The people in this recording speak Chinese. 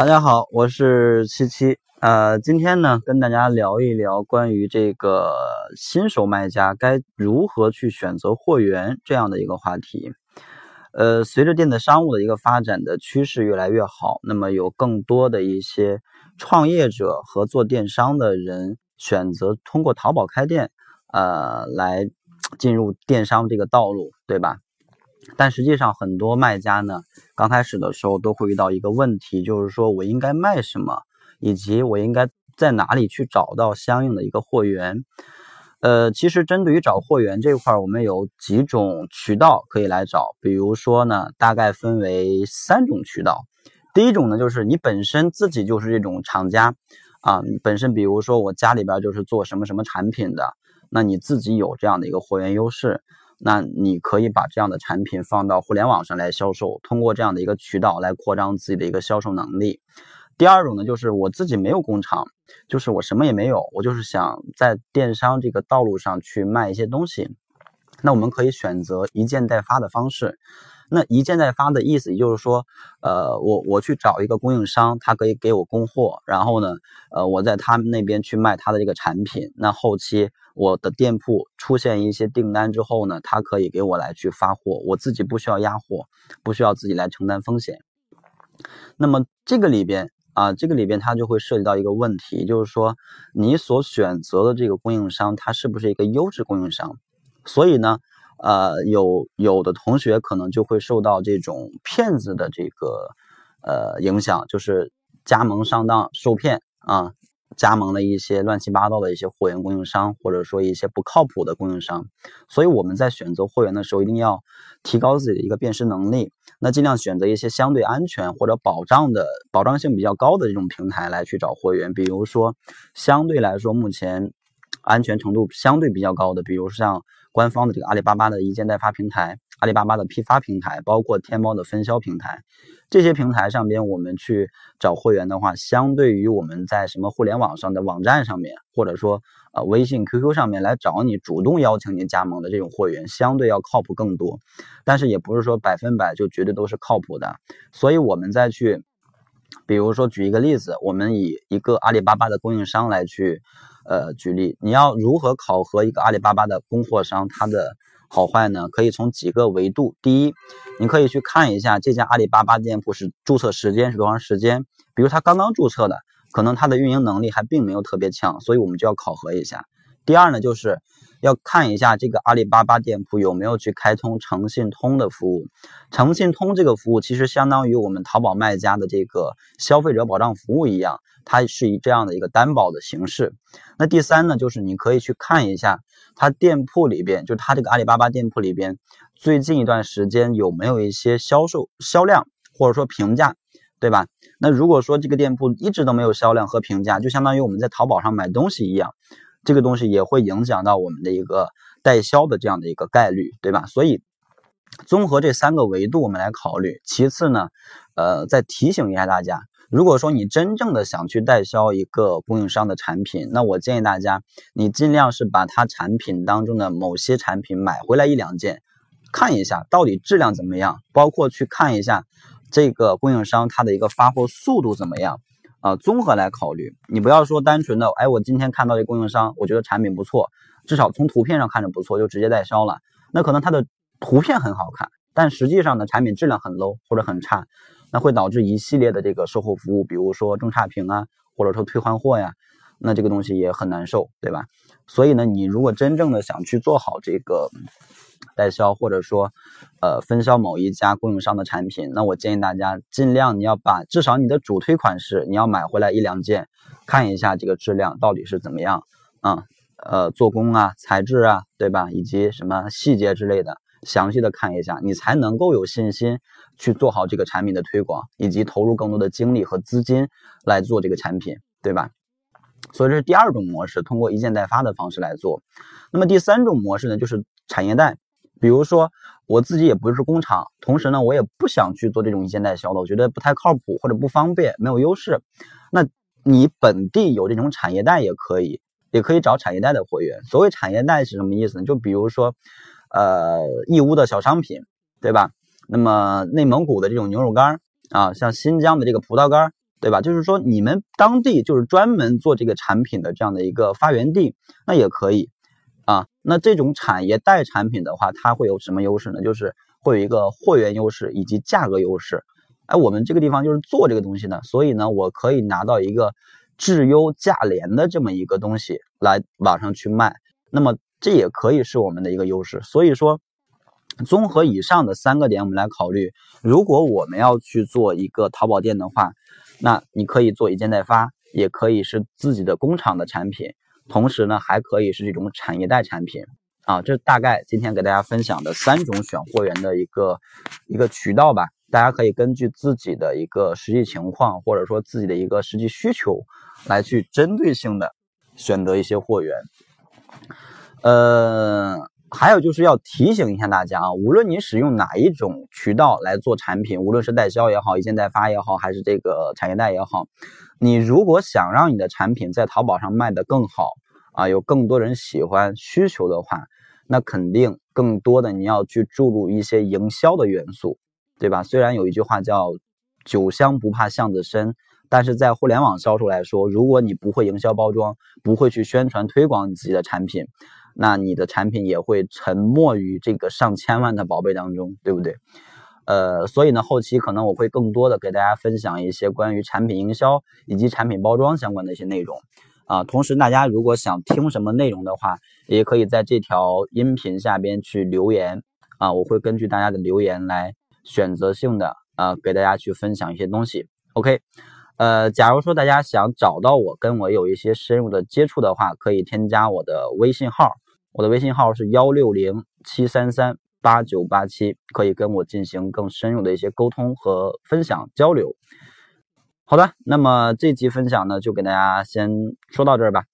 大家好，我是七七。呃，今天呢，跟大家聊一聊关于这个新手卖家该如何去选择货源这样的一个话题。呃，随着电子商务的一个发展的趋势越来越好，那么有更多的一些创业者和做电商的人选择通过淘宝开店，呃，来进入电商这个道路，对吧？但实际上，很多卖家呢，刚开始的时候都会遇到一个问题，就是说我应该卖什么，以及我应该在哪里去找到相应的一个货源。呃，其实针对于找货源这块，我们有几种渠道可以来找。比如说呢，大概分为三种渠道。第一种呢，就是你本身自己就是这种厂家啊，本身比如说我家里边就是做什么什么产品的，那你自己有这样的一个货源优势。那你可以把这样的产品放到互联网上来销售，通过这样的一个渠道来扩张自己的一个销售能力。第二种呢，就是我自己没有工厂，就是我什么也没有，我就是想在电商这个道路上去卖一些东西。那我们可以选择一件代发的方式。那一件代发的意思，也就是说，呃，我我去找一个供应商，他可以给我供货，然后呢，呃，我在他们那边去卖他的这个产品。那后期我的店铺出现一些订单之后呢，他可以给我来去发货，我自己不需要压货，不需要自己来承担风险。那么这个里边啊，这个里边它就会涉及到一个问题，就是说你所选择的这个供应商，它是不是一个优质供应商？所以呢？呃，有有的同学可能就会受到这种骗子的这个呃影响，就是加盟上当受骗啊，加盟了一些乱七八糟的一些货源供应商，或者说一些不靠谱的供应商。所以我们在选择货源的时候，一定要提高自己的一个辨识能力，那尽量选择一些相对安全或者保障的、保障性比较高的这种平台来去找货源。比如说，相对来说目前安全程度相对比较高的，比如像。官方的这个阿里巴巴的一件代发平台，阿里巴巴的批发平台，包括天猫的分销平台，这些平台上边我们去找货源的话，相对于我们在什么互联网上的网站上面，或者说呃微信、QQ 上面来找你主动邀请你加盟的这种货源，相对要靠谱更多。但是也不是说百分百就绝对都是靠谱的，所以我们再去，比如说举一个例子，我们以一个阿里巴巴的供应商来去。呃，举例，你要如何考核一个阿里巴巴的供货商它的好坏呢？可以从几个维度。第一，你可以去看一下这家阿里巴巴店铺是注册时间是多长时间，比如他刚刚注册的，可能他的运营能力还并没有特别强，所以我们就要考核一下。第二呢，就是。要看一下这个阿里巴巴店铺有没有去开通诚信通的服务。诚信通这个服务其实相当于我们淘宝卖家的这个消费者保障服务一样，它是以这样的一个担保的形式。那第三呢，就是你可以去看一下它店铺里边，就是它这个阿里巴巴店铺里边最近一段时间有没有一些销售销量或者说评价，对吧？那如果说这个店铺一直都没有销量和评价，就相当于我们在淘宝上买东西一样。这个东西也会影响到我们的一个代销的这样的一个概率，对吧？所以综合这三个维度，我们来考虑。其次呢，呃，再提醒一下大家，如果说你真正的想去代销一个供应商的产品，那我建议大家，你尽量是把他产品当中的某些产品买回来一两件，看一下到底质量怎么样，包括去看一下这个供应商他的一个发货速度怎么样。啊，综合来考虑，你不要说单纯的，哎，我今天看到这供应商，我觉得产品不错，至少从图片上看着不错，就直接代销了。那可能它的图片很好看，但实际上呢，产品质量很 low 或者很差，那会导致一系列的这个售后服务，比如说中差评啊，或者说退换货呀，那这个东西也很难受，对吧？所以呢，你如果真正的想去做好这个。代销或者说，呃，分销某一家供应商的产品，那我建议大家尽量你要把至少你的主推款式你要买回来一两件，看一下这个质量到底是怎么样啊，呃，做工啊、材质啊，对吧？以及什么细节之类的，详细的看一下，你才能够有信心去做好这个产品的推广，以及投入更多的精力和资金来做这个产品，对吧？所以这是第二种模式，通过一件代发的方式来做。那么第三种模式呢，就是产业带。比如说，我自己也不是工厂，同时呢，我也不想去做这种一件代销的，我觉得不太靠谱或者不方便，没有优势。那你本地有这种产业带也可以，也可以找产业带的货源。所谓产业带是什么意思呢？就比如说，呃，义乌的小商品，对吧？那么内蒙古的这种牛肉干啊，像新疆的这个葡萄干对吧？就是说你们当地就是专门做这个产品的这样的一个发源地，那也可以啊。那这种产业带产品的话，它会有什么优势呢？就是会有一个货源优势以及价格优势。哎，我们这个地方就是做这个东西的，所以呢，我可以拿到一个质优价廉的这么一个东西来网上去卖。那么这也可以是我们的一个优势。所以说。综合以上的三个点，我们来考虑，如果我们要去做一个淘宝店的话，那你可以做一件代发，也可以是自己的工厂的产品，同时呢，还可以是这种产业带产品啊。这大概今天给大家分享的三种选货源的一个一个渠道吧，大家可以根据自己的一个实际情况，或者说自己的一个实际需求，来去针对性的选择一些货源，呃。还有就是要提醒一下大家啊，无论你使用哪一种渠道来做产品，无论是代销也好，一件代发也好，还是这个产业带也好，你如果想让你的产品在淘宝上卖得更好啊，有更多人喜欢需求的话，那肯定更多的你要去注入一些营销的元素，对吧？虽然有一句话叫“酒香不怕巷子深”，但是在互联网销售来说，如果你不会营销包装，不会去宣传推广你自己的产品。那你的产品也会沉没于这个上千万的宝贝当中，对不对？呃，所以呢，后期可能我会更多的给大家分享一些关于产品营销以及产品包装相关的一些内容啊。同时，大家如果想听什么内容的话，也可以在这条音频下边去留言啊，我会根据大家的留言来选择性的啊给大家去分享一些东西。OK。呃，假如说大家想找到我，跟我有一些深入的接触的话，可以添加我的微信号，我的微信号是幺六零七三三八九八七，可以跟我进行更深入的一些沟通和分享交流。好的，那么这期分享呢，就给大家先说到这儿吧。